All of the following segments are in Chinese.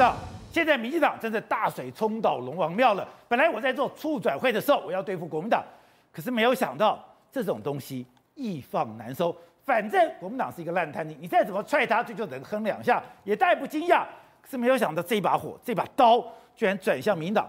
道，现在民进党真的大水冲倒龙王庙了。本来我在做促转会的时候，我要对付国民党，可是没有想到这种东西易放难收。反正国民党是一个烂摊子，你再怎么踹他，就就能哼两下，也大不惊讶。可是没有想到这把火，这把刀居然转向民党。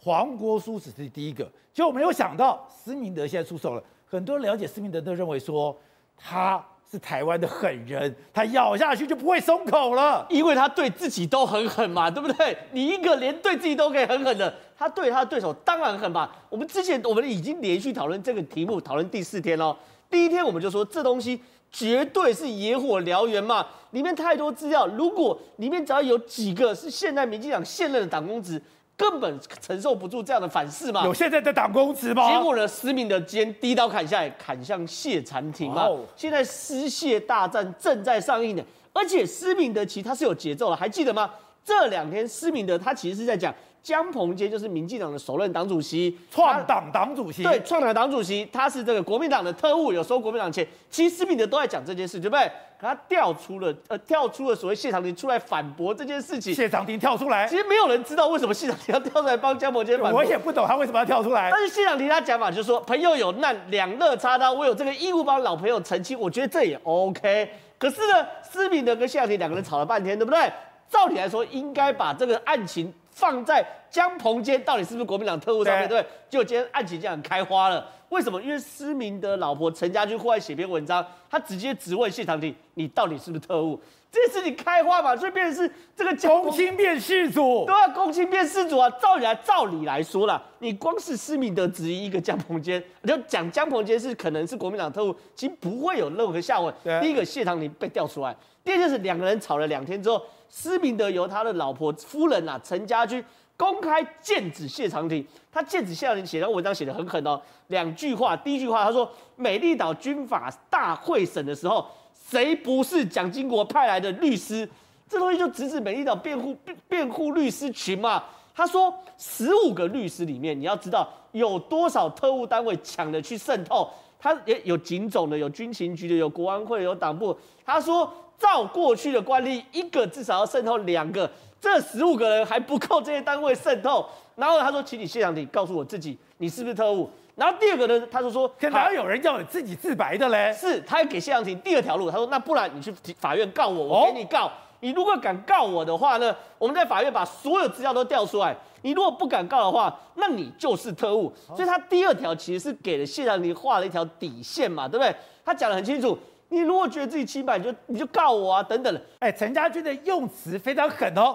黄国书只是第一个，结果没有想到施明德现在出手了。很多人了解施明德都认为说他是台湾的狠人，他咬下去就不会松口了，因为他对自己都很狠嘛，对不对？你一个连对自己都可以很狠的，他对他的对手当然狠吧。我们之前我们已经连续讨论这个题目，讨论第四天喽。第一天我们就说这东西绝对是野火燎原嘛，里面太多资料，如果里面只要有几个是现在民进党现任的党公职，根本承受不住这样的反噬嘛。有现在在打公职吗？结果呢，思明德肩第一刀砍下来，砍向谢长廷嘛。Oh. 现在失谢大战正在上映呢，而且施明德其实他是有节奏的，还记得吗？这两天施明德他其实是在讲。江鹏杰就是民进党的首任党主席，创党党主席。对，创党党主席，他是这个国民党的特务，有收国民党钱。其实施明德都在讲这件事，对不对？可他调出了，呃，跳出了所谓谢长廷出来反驳这件事情。谢长廷跳出来，其实没有人知道为什么谢长廷要跳出来帮江鹏杰反驳。我也不懂他为什么要跳出来。但是谢长廷他讲法就是说，朋友有难，两肋插刀，我有这个义务帮老朋友澄清，我觉得这也 OK。可是呢，施明德跟谢长廷两个人吵了半天，对不对？照理来说，应该把这个案情。放在江鹏坚到底是不是国民党特务上面，对，就，今天案情这样开花了。为什么？因为施明德老婆陈家军户外写篇文章，他直接质问谢长廷：“你到底是不是特务？”这事情开花嘛，所以变成是这个公亲变世主，对啊，公亲变世主啊。照理来，照理来说啦，你光是施明德质疑一个江鹏坚，就讲江鹏坚是可能是国民党特务，其实不会有任何下文。第一个谢长廷被调出来，第二就是两个人吵了两天之后。施明德由他的老婆夫人啊陈家军公开剑指谢长廷，他剑指谢长廷写的文章写得很狠哦，两句话，第一句话他说美丽岛军法大会审的时候，谁不是蒋经国派来的律师？这东西就直指美丽岛辩护辩护律师群嘛。他说十五个律师里面，你要知道有多少特务单位抢着去渗透，他也有警总的，有军情局的，有国安会，有党部。他说。照过去的惯例，一个至少要渗透两个，这十五个人还不够这些单位渗透。然后他说：“请你谢长廷告诉我自己，你是不是特务？”然后第二个呢，他就说：“哪有人要你自己自白的嘞？”是，他还给谢长廷第二条路。他说：“那不然你去法院告我，我给你告。你如果敢告我的话呢，我们在法院把所有资料都调出来。你如果不敢告的话，那你就是特务。所以他第二条其实是给了谢长廷画了一条底线嘛，对不对？他讲得很清楚。”你如果觉得自己清白，你就你就告我啊，等等的。哎，陈家军的用词非常狠哦。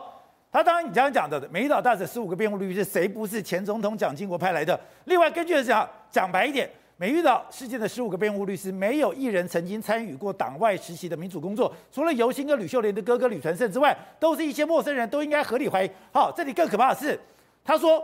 他当然你这样讲的，美丽岛大使十五个辩护律师，谁不是前总统蒋经国派来的？另外，根据讲讲白一点，美丽岛事件的十五个辩护律师，没有一人曾经参与过党外实习的民主工作，除了游锡跟吕秀莲的哥哥吕传胜之外，都是一些陌生人，都应该合理怀疑。好，这里更可怕的是，他说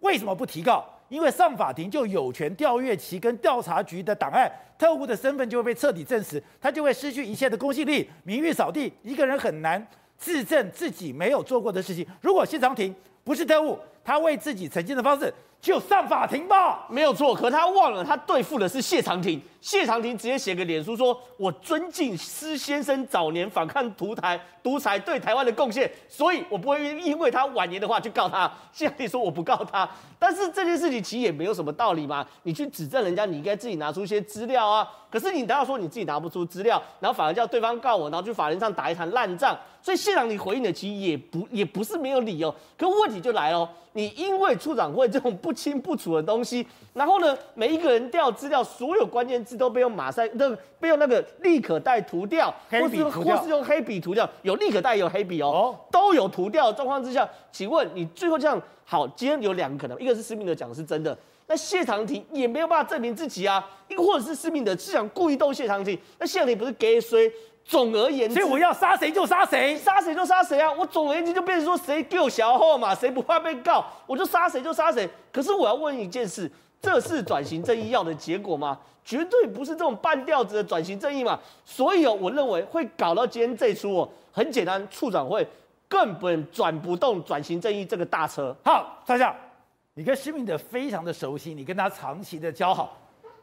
为什么不提告？因为上法庭就有权调阅其跟调查局的档案，特务的身份就会被彻底证实，他就会失去一切的公信力，名誉扫地，一个人很难自证自己没有做过的事情。如果谢长廷不是特务，他为自己澄清的方式就上法庭吧，没有错。可他忘了，他对付的是谢长廷。谢长廷直接写个脸书说：“我尊敬施先生早年反抗独台独裁对台湾的贡献，所以我不会因为他晚年的话去告他。”谢长廷说：“我不告他。”但是这件事情其实也没有什么道理嘛。你去指证人家，你应该自己拿出一些资料啊。可是你难道说你自己拿不出资料，然后反而叫对方告我，然后去法庭上打一场烂仗？所以谢长廷回应的其实也不也不是没有理由。可问题就来了，你因为处长会这种不清不楚的东西，然后呢，每一个人调资料，所有关键字。都被用马赛那被用那个立可带涂掉，或是或是用黑笔涂掉，有立可带有黑笔哦，哦，都有涂掉的状况之下，请问你最后这样好，今天有两个可能，一个是施明德讲的是真的，那谢长廷也没有办法证明自己啊，一个或者是施明德是想故意逗谢长廷，那谢长廷不是给谁？总而言之，所以我要杀谁就杀谁，杀谁就杀谁啊！我总而言之就变成说谁给我小号嘛，谁不怕被告，我就杀谁就杀谁。可是我要问一件事。这是转型正义要的结果吗？绝对不是这种半吊子的转型正义嘛！所以哦，我认为会搞到今天这出哦，很简单，处长会根本转不动转型正义这个大车。好，大家，你跟施明德非常的熟悉，你跟他长期的交好，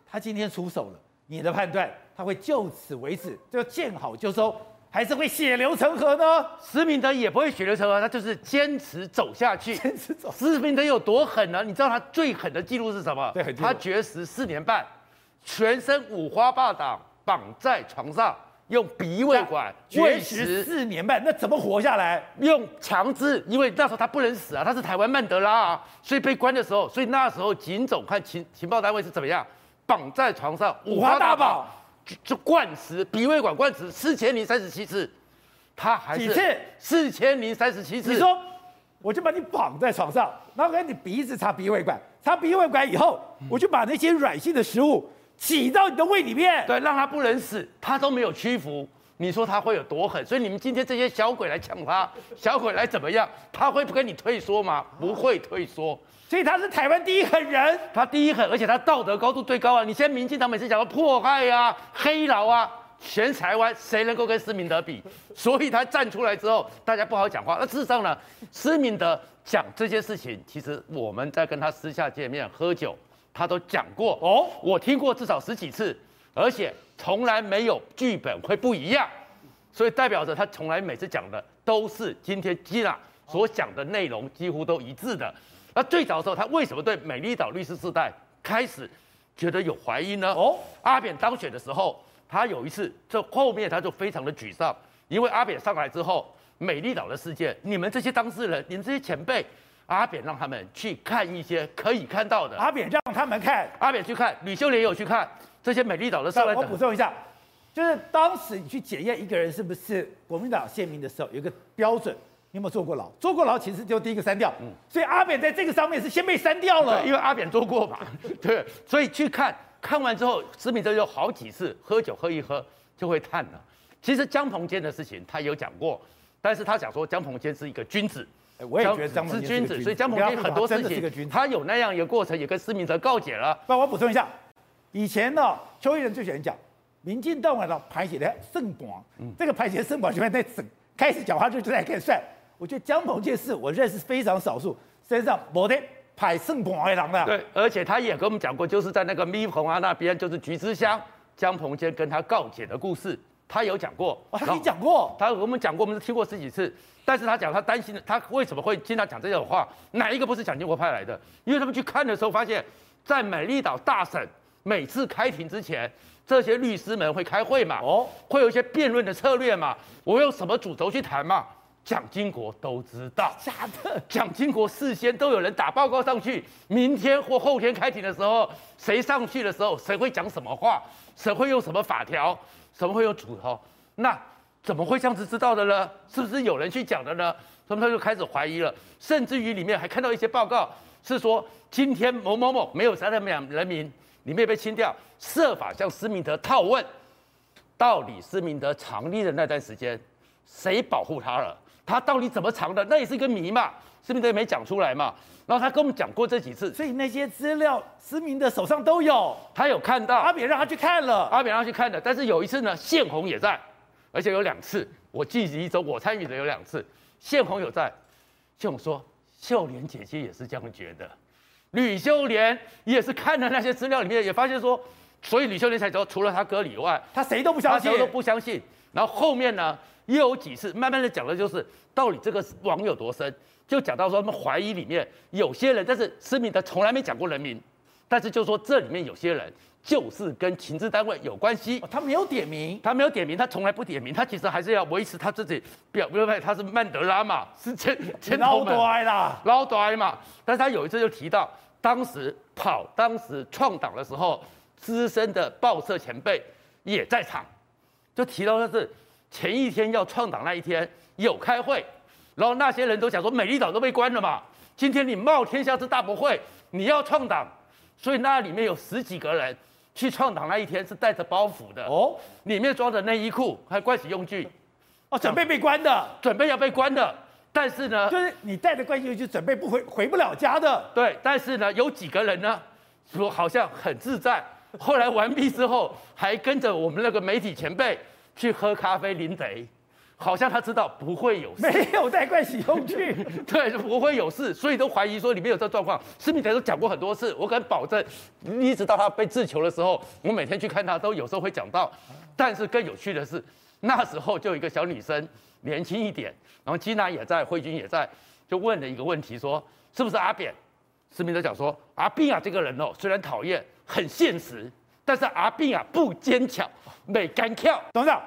他今天出手了，你的判断他会就此为止，就见好就收，还是会血流成河呢？施明德也不会血流成河，他就是坚持走下去。坚持走。施明德有多狠呢？你知道他最狠的记录是什么？对，他绝食四年半，全身五花八绑，绑在床上，用鼻胃管绝食四年半，那怎么活下来？用强制，因为那时候他不能死啊，他是台湾曼德拉啊，所以被关的时候，所以那时候警总和情情报单位是怎么样，绑在床上五花大绑。就就灌食鼻胃管灌食四千零三十七次，他还是几次？四千零三十七次。你说，我就把你绑在床上，然后给你鼻子插鼻胃管，插鼻胃管以后，我就把那些软性的食物挤到你的胃里面，对，让他不能死，他都没有屈服。你说他会有多狠？所以你们今天这些小鬼来抢他，小鬼来怎么样？他会不跟你退缩吗？不会退缩。所以他是台湾第一狠人，他第一狠，而且他道德高度最高啊！你现在民进党每次讲到迫害啊、黑劳啊，全台湾谁能够跟施明德比？所以他站出来之后，大家不好讲话。那事实上呢，施明德讲这些事情，其实我们在跟他私下见面喝酒，他都讲过哦，我听过至少十几次，而且从来没有剧本会不一样，所以代表着他从来每次讲的都是今天基娜所讲的内容几乎都一致的。那最早的时候，他为什么对美丽岛律师世代开始觉得有怀疑呢？哦，阿扁当选的时候，他有一次，这后面他就非常的沮丧，因为阿扁上来之后，美丽岛的事件，你们这些当事人，你们这些前辈，阿扁让他们去看一些可以看到的。阿扁让他们看，阿扁去看，吕秀莲也有去看这些美丽岛的事。我补充一下，就是当时你去检验一个人是不是国民党线民的时候，有一个标准。你有没有坐过牢？坐过牢其实就第一个删掉，嗯，所以阿扁在这个上面是先被删掉了，因为阿扁坐过嘛，对，所以去看看完之后，施明哲有好几次喝酒喝一喝就会叹了。其实江鹏坚的事情他有讲过，但是他讲说江鹏坚是一个君子，我也觉得江鹏坚是君子，所以江鹏坚很多事情他有那样一个过程，也跟施明哲告解了。那我补充一下，以前呢，邱义仁最喜欢讲，民进党的排解的胜广，这个排解胜广就在整开始讲话就就在开始算。我觉得江鹏坚是我认识非常少数身上没得排圣光的人的。对，而且他也跟我们讲过，就是在那个咪棚啊那边，就是橘之乡，江鹏坚跟他告解的故事，他有讲过。哦，他跟你讲过？他跟我们讲过，我们是听过十几次。但是他讲他担心，他为什么会经常讲这种话？哪一个不是蒋经国派来的？因为他们去看的时候发现，在美丽岛大审每次开庭之前，这些律师们会开会嘛？哦，会有一些辩论的策略嘛？我用什么主轴去谈嘛？蒋经国都知道，假的。蒋经国事先都有人打报告上去，明天或后天开庭的时候，谁上去的时候，谁会讲什么话，谁会用什么法条，什么会用主头，那怎么会这样子知道的呢？是不是有人去讲的呢？他们他就开始怀疑了，甚至于里面还看到一些报告，是说今天某某某没有杀人人民，里面被清掉，设法向施明德套问，到底施明德藏匿的那段时间，谁保护他了？他到底怎么藏的？那也是一个谜嘛，施明德也没讲出来嘛。然后他跟我们讲过这几次，所以那些资料施明德手上都有，他有看到。阿扁让他去看了，阿扁让他去看的。但是有一次呢，宪宏也在，而且有两次，我记忆中我参与的有两次，宪宏有在。宪宏说，秀莲姐姐也是这样觉得，吕秀莲也是看了那些资料里面，也发现说，所以吕秀莲才说，除了他哥以外，他谁都不相信，他谁都不相信。然后后面呢？又有几次，慢慢的讲的就是到底这个网有多深，就讲到说他们怀疑里面有些人，但是施明德从来没讲过人名，但是就说这里面有些人就是跟情治单位有关系。哦，他没有点名，他没有点名，他从来不点名，他其实还是要维持他自己表不对，他是曼德拉嘛，是前前头们，捞啦，老多嘛。但是他有一次就提到，当时跑当时创党的时候，资深的报社前辈也在场，就提到的是。前一天要创党那一天有开会，然后那些人都想说美丽岛都被关了嘛，今天你冒天下之大不讳，你要创党，所以那里面有十几个人去创党那一天是带着包袱的。哦，里面装着内衣裤还有盥洗用具，哦，准备被关的，准备要被关的，但是呢，就是你带着盥洗用具准备不回回不了家的，对，但是呢有几个人呢说好像很自在，后来完毕之后还跟着我们那个媒体前辈。去喝咖啡，林贼，好像他知道不会有事，没有带盥洗用具，对，不会有事，所以都怀疑说里面有这状况。施明德都讲过很多次，我敢保证，一直到他被自囚的时候，我每天去看他，都有时候会讲到。但是更有趣的是，那时候就有一个小女生，年轻一点，然后金娜也在，慧君也在，就问了一个问题，说是不是阿扁？施明德讲说，阿扁啊这个人哦，虽然讨厌，很现实，但是阿扁啊不坚强，没敢跳。董事长，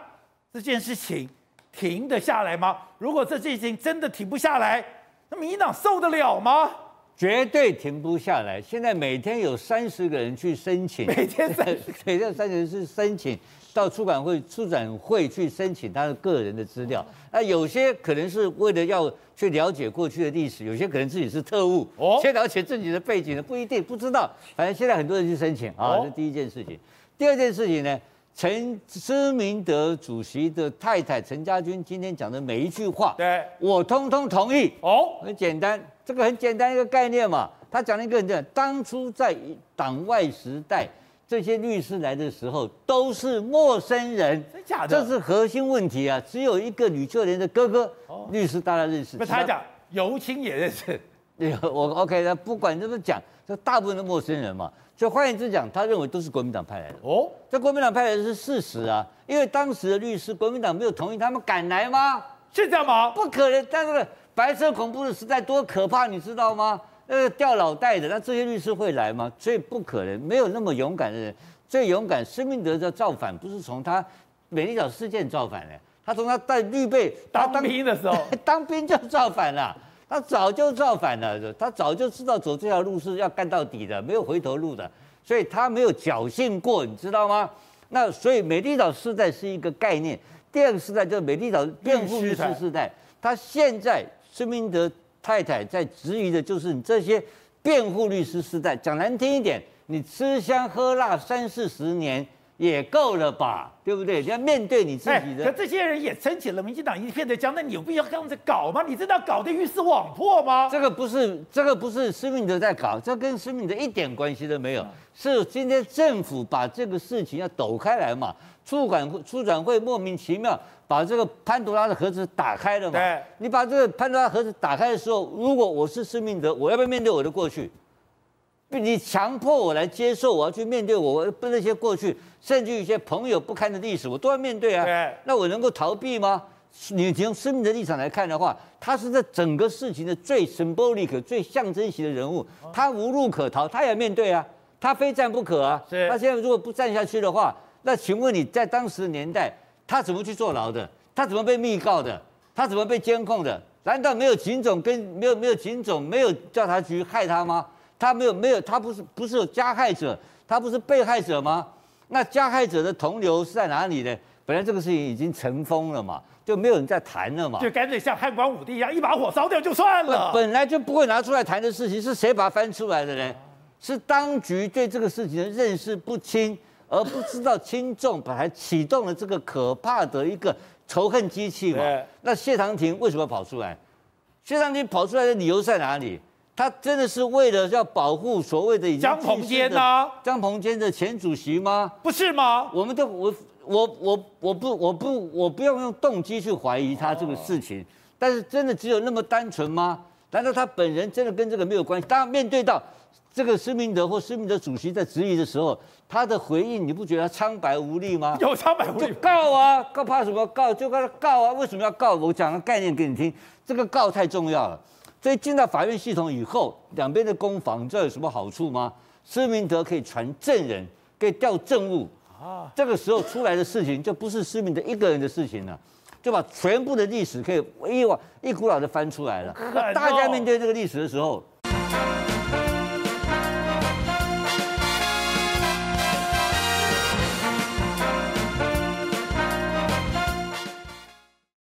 这件事情停得下来吗？如果这件事情真的停不下来，那民进党受得了吗？绝对停不下来。现在每天有三十个人去申请，每天三 每天三十人去申请到出版会、出展会去申请他的个人的资料。那有些可能是为了要去了解过去的历史，有些可能自己是特务，哦，先了解自己的背景的不一定不知道。反正现在很多人去申请啊，这第一件事情。第二件事情呢，陈思明德主席的太太陈家军今天讲的每一句话，对，我通通同意。哦，很简单。这个很简单一个概念嘛，他讲了一个很简单，当初在党外时代，这些律师来的时候都是陌生人，真假的？这是核心问题啊！只有一个吕秀莲的哥哥，哦、律师大家认识。不，他讲尤清也认识。我 OK，那不管怎么讲，这大部分的陌生人嘛，就换言之讲，他认为都是国民党派来的。哦，这国民党派来的是事实啊，因为当时的律师国民党没有同意，他们敢来吗？是这样吗？不可能，但是。白色恐怖的时代多可怕，你知道吗？那个掉脑袋的，那这些律师会来吗？所以不可能，没有那么勇敢的人。最勇敢，施明德的造反不是从他美丽岛事件造反的，他从他带绿背当兵的时候，当兵就造反了。他早就造反了，他早就知道走这条路是要干到底的，没有回头路的，所以他没有侥幸过，你知道吗？那所以美丽岛时代是一个概念，第二个时代就是美丽岛辩护律师时代，他现在。施明德太太在质疑的就是你这些辩护律师时代，讲难听一点，你吃香喝辣三四十年也够了吧，对不对？你要面对你自己的。可这些人也撑起了民进党一片的江，那你有必要这样子搞吗？你真的要搞得鱼死网破吗？这个不是，这个不是施明德在搞，这跟施明德一点关系都没有。是今天政府把这个事情要抖开来嘛？出版会、出转会莫名其妙。把这个潘多拉的盒子打开了嘛？对，你把这个潘多拉盒子打开的时候，如果我是施明德，我要不要面对我的过去？你强迫我来接受，我要去面对我那些过去，甚至一些朋友不堪的历史，我都要面对啊。对，那我能够逃避吗？你从生命的立场来看的话，他是在整个事情的最 symbolic、最象征性的人物，他无路可逃，他也要面对啊，他非战不可啊。是，他现在如果不战下去的话，那请问你在当时的年代？他怎么去坐牢的？他怎么被密告的？他怎么被监控的？难道没有警总跟没有没有警总没有调查局害他吗？他没有没有他不是不是有加害者，他不是被害者吗？那加害者的同流是在哪里呢？本来这个事情已经尘封了嘛，就没有人在谈了嘛，就干脆像汉光武帝一样，一把火烧掉就算了。本来就不会拿出来谈的事情，是谁把它翻出来的呢？是当局对这个事情的认识不清。而不知道轻重，把它启动了这个可怕的一个仇恨机器嘛？那谢长廷为什么跑出来？谢长廷跑出来的理由在哪里？他真的是为了要保护所谓的已经江鹏坚呐？江鹏坚的前主席吗？不是吗？我们都我我我我不我不我不用用动机去怀疑他这个事情，但是真的只有那么单纯吗？难道他本人真的跟这个没有关系？当面对到。这个施明德或施明德主席在质疑的时候，他的回应你不觉得他苍白无力吗？有苍白无力，告啊，告怕什么？告就告他告啊！为什么要告？我讲个概念给你听，这个告太重要了。所以进到法院系统以后，两边的攻防，你知道有什么好处吗？施明德可以传证人，可以调证物啊。这个时候出来的事情就不是施明德一个人的事情了，就把全部的历史可以一往一股脑的翻出来了。大家面对这个历史的时候。